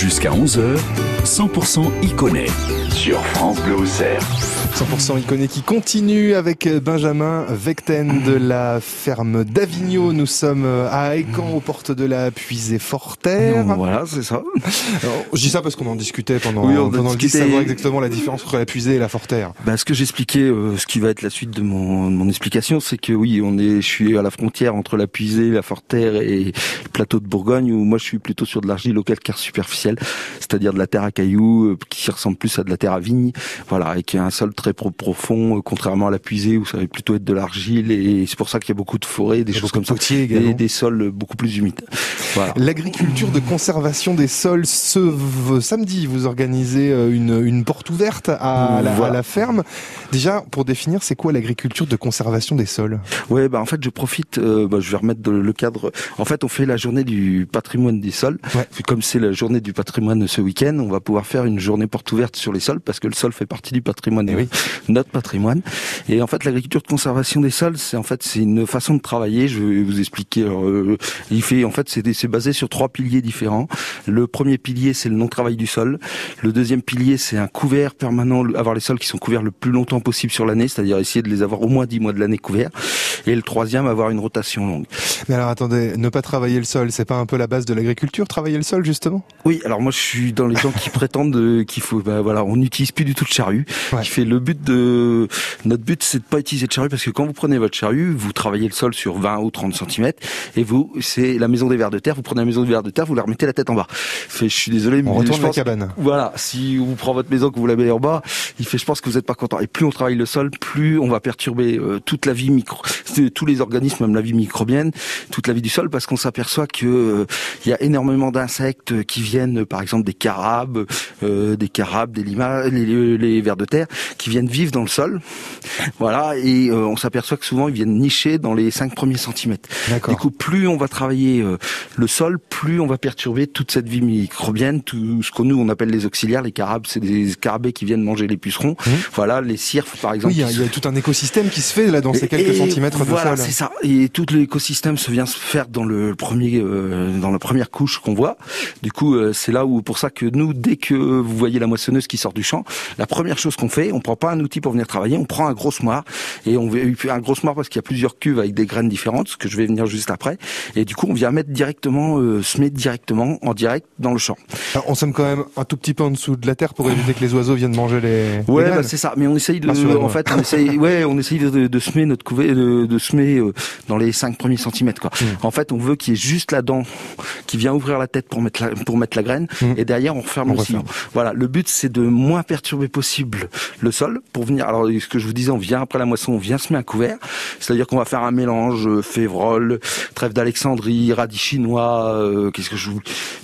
Jusqu'à 11h, 100% Iconé sur France Bleu Auxerre. 100% Iconé qui continue avec Benjamin Vecten de la ferme d'Avignon. Nous sommes à Aécan aux portes de la puisée Forterre. Voilà, c'est ça. Alors, je dis ça parce qu'on en discutait pendant, oui, on pendant le savoir exactement la différence entre la puisée et la Forterre. Bah, ce que j'expliquais, euh, ce qui va être la suite de mon, de mon explication, c'est que oui, on est, je suis à la frontière entre la puisée, la Forterre et le plateau de Bourgogne où moi je suis plutôt sur de l'argile au calcaire superficiel, c'est-à-dire de la terre à cailloux euh, qui ressemble plus à de la terre à vigne, voilà, avec un sol très profond, euh, contrairement à la puisée où ça va plutôt être de l'argile et c'est pour ça qu'il y a beaucoup de forêts, des choses comme ça, et des sols beaucoup plus humides. Voilà. L'agriculture de conservation des sols, ce samedi, vous organisez euh, une, une porte ouverte à la, à la, ferme. Déjà, pour définir, c'est quoi l'agriculture de conservation des sols? Ouais, bah en fait, je profite, euh, bah, je vais remettre le cadre. En fait, on fait la journée du patrimoine des sols. Ouais. Comme c'est la journée du patrimoine ce week-end, on va pouvoir faire une journée porte ouverte sur les sols parce que le sol fait partie du patrimoine, et oui. notre patrimoine. Et en fait, l'agriculture de conservation des sols, c'est en fait c'est une façon de travailler. Je vais vous expliquer. Euh, il fait en fait c'est basé sur trois piliers différents. Le premier pilier, c'est le non-travail du sol. Le deuxième pilier, c'est un couvert permanent, avoir les sols qui sont couverts le plus longtemps possible sur l'année, c'est-à-dire essayer de les avoir au moins dix mois de l'année couverts. Et le troisième, avoir une rotation longue. Mais alors attendez, ne pas travailler le sol, c'est pas un peu la base de l'agriculture, travailler le sol justement? Oui, alors moi je suis dans les gens qui prétendent qu'il faut, bah, voilà, on n'utilise plus du tout de charrue. Ouais. Qui fait le but de notre but, c'est de pas utiliser de charrue parce que quand vous prenez votre charrue, vous travaillez le sol sur 20 ou 30 cm et vous, c'est la maison des vers de terre. Vous prenez la maison des vers de terre, vous la remettez la tête en bas. Fait, je suis désolé, mais on retourne je pense, la cabane. Voilà, si vous prenez votre maison que vous la mettez en bas, il fait, je pense que vous n'êtes pas content. Et plus on travaille le sol, plus on va perturber euh, toute la vie micro, tous les organismes, même la vie microbienne, toute la vie du sol, parce qu'on s'aperçoit que euh, il y a énormément d'insectes qui viennent, par exemple des carabes, euh, des carabes, des limaces, les, les, vers de terre, qui viennent vivre dans le sol. Voilà, et on s'aperçoit que souvent ils viennent nicher dans les 5 premiers centimètres. Du coup, plus on va travailler le sol, plus on va perturber toute cette vie microbienne, tout ce que nous on appelle les auxiliaires, les carabes, c'est des carabés qui viennent manger les pucerons. Mmh. Voilà, les cirques par exemple. Oui, il y, y, a tout un écosystème qui se fait là dans ces quelques centimètres voilà, de sol. c'est ça. Et tout l'écosystème se vient se faire dans le premier, euh, dans la première couche qu'on voit. Du coup, euh, c'est là où, pour ça que nous, dès que vous voyez la moissonneuse qui sort du champ, la première chose qu'on fait, on prend pas un outil pour venir travailler, on prend un gros moire et on un gros moire parce qu'il y a plusieurs cuves avec des graines différentes, ce que je vais venir juste après. Et du coup, on vient mettre directement, euh, semer directement en direct dans le champ. Alors, on sème quand même un tout petit peu en dessous de la terre pour éviter que les oiseaux viennent manger les. Ouais, les bah c'est ça. Mais on essaye de, en fait, on essaye, ouais, on essaye de, de, de semer notre couver, de, de semer euh, dans les 5 premiers centimètres, quoi. Mmh. En fait, on veut qu'il y ait juste la dent qui vient ouvrir la tête pour mettre la, pour mettre la graine, mmh. et derrière on referme On sillon. Voilà. Le but, c'est de moins perturber possible le sol pour venir. Alors, ce que je vous disais, on vient après la moisson, on vient semer un couvert. C'est-à-dire qu'on va faire un mélange euh, févrole, trèfle d'Alexandrie, radis chinois, euh, qu'est-ce que je vous,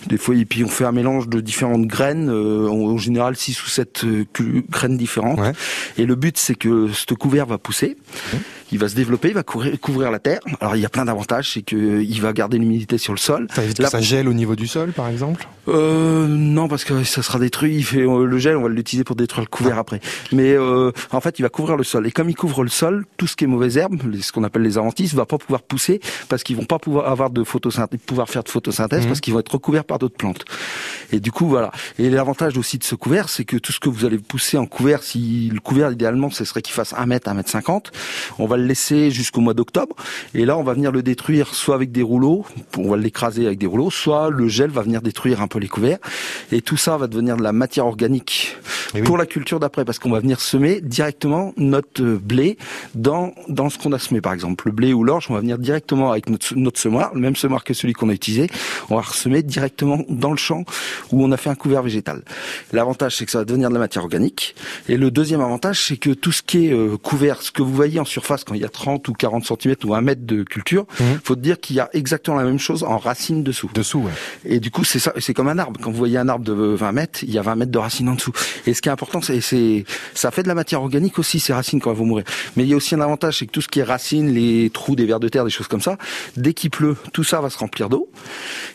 des fois, et puis on fait un mélange de différentes graines, euh, en, en, général 6 ou 7 euh, graines différentes. Ouais. Et le but, c'est que ce couvert va pousser. Mmh. Il va se développer, il va couvrir, couvrir la terre. Alors il y a plein d'avantages, c'est que il va garder l'humidité sur le sol. Ça évite que ça gèle au niveau du sol, par exemple? Euh, Non, parce que ça sera détruit. Il fait euh, le gel, on va l'utiliser pour détruire le couvert ah. après. Mais euh, en fait, il va couvrir le sol. Et comme il couvre le sol, tout ce qui est mauvaise herbe, ce qu'on appelle les avantises, va pas pouvoir pousser parce qu'ils vont pas pouvoir avoir de photosynthèse, pouvoir faire de photosynthèse mmh. parce qu'ils vont être recouverts par d'autres plantes. Et du coup, voilà. Et l'avantage aussi de ce couvert, c'est que tout ce que vous allez pousser en couvert, si le couvert idéalement, ce serait qu'il fasse 1 mètre, 1 mètre 50, on va le laisser jusqu'au mois d'octobre. Et là, on va venir le détruire soit avec des rouleaux, on va l'écraser avec des rouleaux, soit le gel va venir détruire un peu les couverts. Et tout ça va devenir de la matière organique oui. pour la culture d'après, parce qu'on va venir semer directement notre blé dans, dans ce qu'on a semé, par exemple. Le blé ou l'orge, on va venir directement avec notre, notre semoir, le même semoir que celui qu'on a utilisé, on va ressemer directement dans le champ où on a fait un couvert végétal. L'avantage, c'est que ça va devenir de la matière organique. Et le deuxième avantage, c'est que tout ce qui est euh, couvert, ce que vous voyez en surface quand il y a 30 ou 40 cm ou 1 mètre de culture, mmh. faut dire qu'il y a exactement la même chose en racine dessous. Dessous, ouais. Et du coup, c'est ça, c'est comme un arbre. Quand vous voyez un arbre de 20 mètres, il y a 20 mètres de racines en dessous. Et ce qui est important, c'est, c'est, ça fait de la matière organique aussi, ces racines quand elles vont mourir. Mais il y a aussi un avantage, c'est que tout ce qui est racines, les trous des vers de terre, des choses comme ça, dès qu'il pleut, tout ça va se remplir d'eau.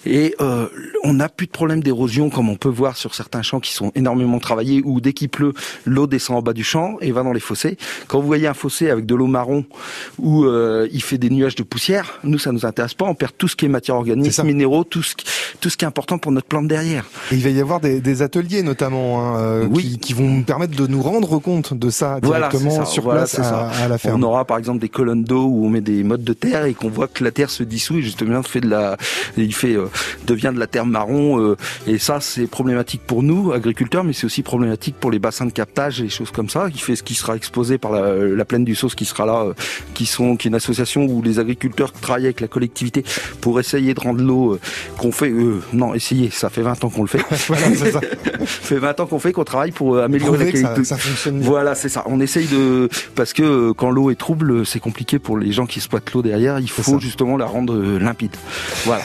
Et euh, on n'a plus de problème d'érosion comme on peut voir sur certains champs qui sont énormément travaillés, où dès qu'il pleut, l'eau descend en bas du champ et va dans les fossés. Quand vous voyez un fossé avec de l'eau marron où euh, il fait des nuages de poussière, nous ça nous intéresse pas. On perd tout ce qui est matière organique, minéraux, tout ce qui, tout ce qui est important pour notre plante derrière. Et il va y avoir des, ateliers notamment hein, euh, qui, vont permettre de nous rendre compte de ça directement sur place à, la ferme. On aura par exemple des colonnes d'eau où on met des modes de terre et qu'on voit que la terre se dissout et justement fait de la, il fait euh, devient de la terre marron euh, et ça c'est problématique pour nous agriculteurs, mais c'est aussi problématique pour les bassins de captage et les choses comme ça. Il fait ce qui sera exposé par la, plaine du Sauce qui sera là, qui sont qui est une association où les agriculteurs travaillent avec la collectivité pour essayer de rendre l'eau qu'on fait. non, essayer, ça fait 20 ans qu'on le fait. voilà, c'est ça. fait 20 ans qu'on fait qu'on travaille pour euh, améliorer la qualité. Ça, fonctionne Voilà, c'est ça. On essaye de parce que euh, quand l'eau est trouble, c'est compliqué pour les gens qui exploitent l'eau derrière. Il faut justement la rendre euh, limpide. Voilà.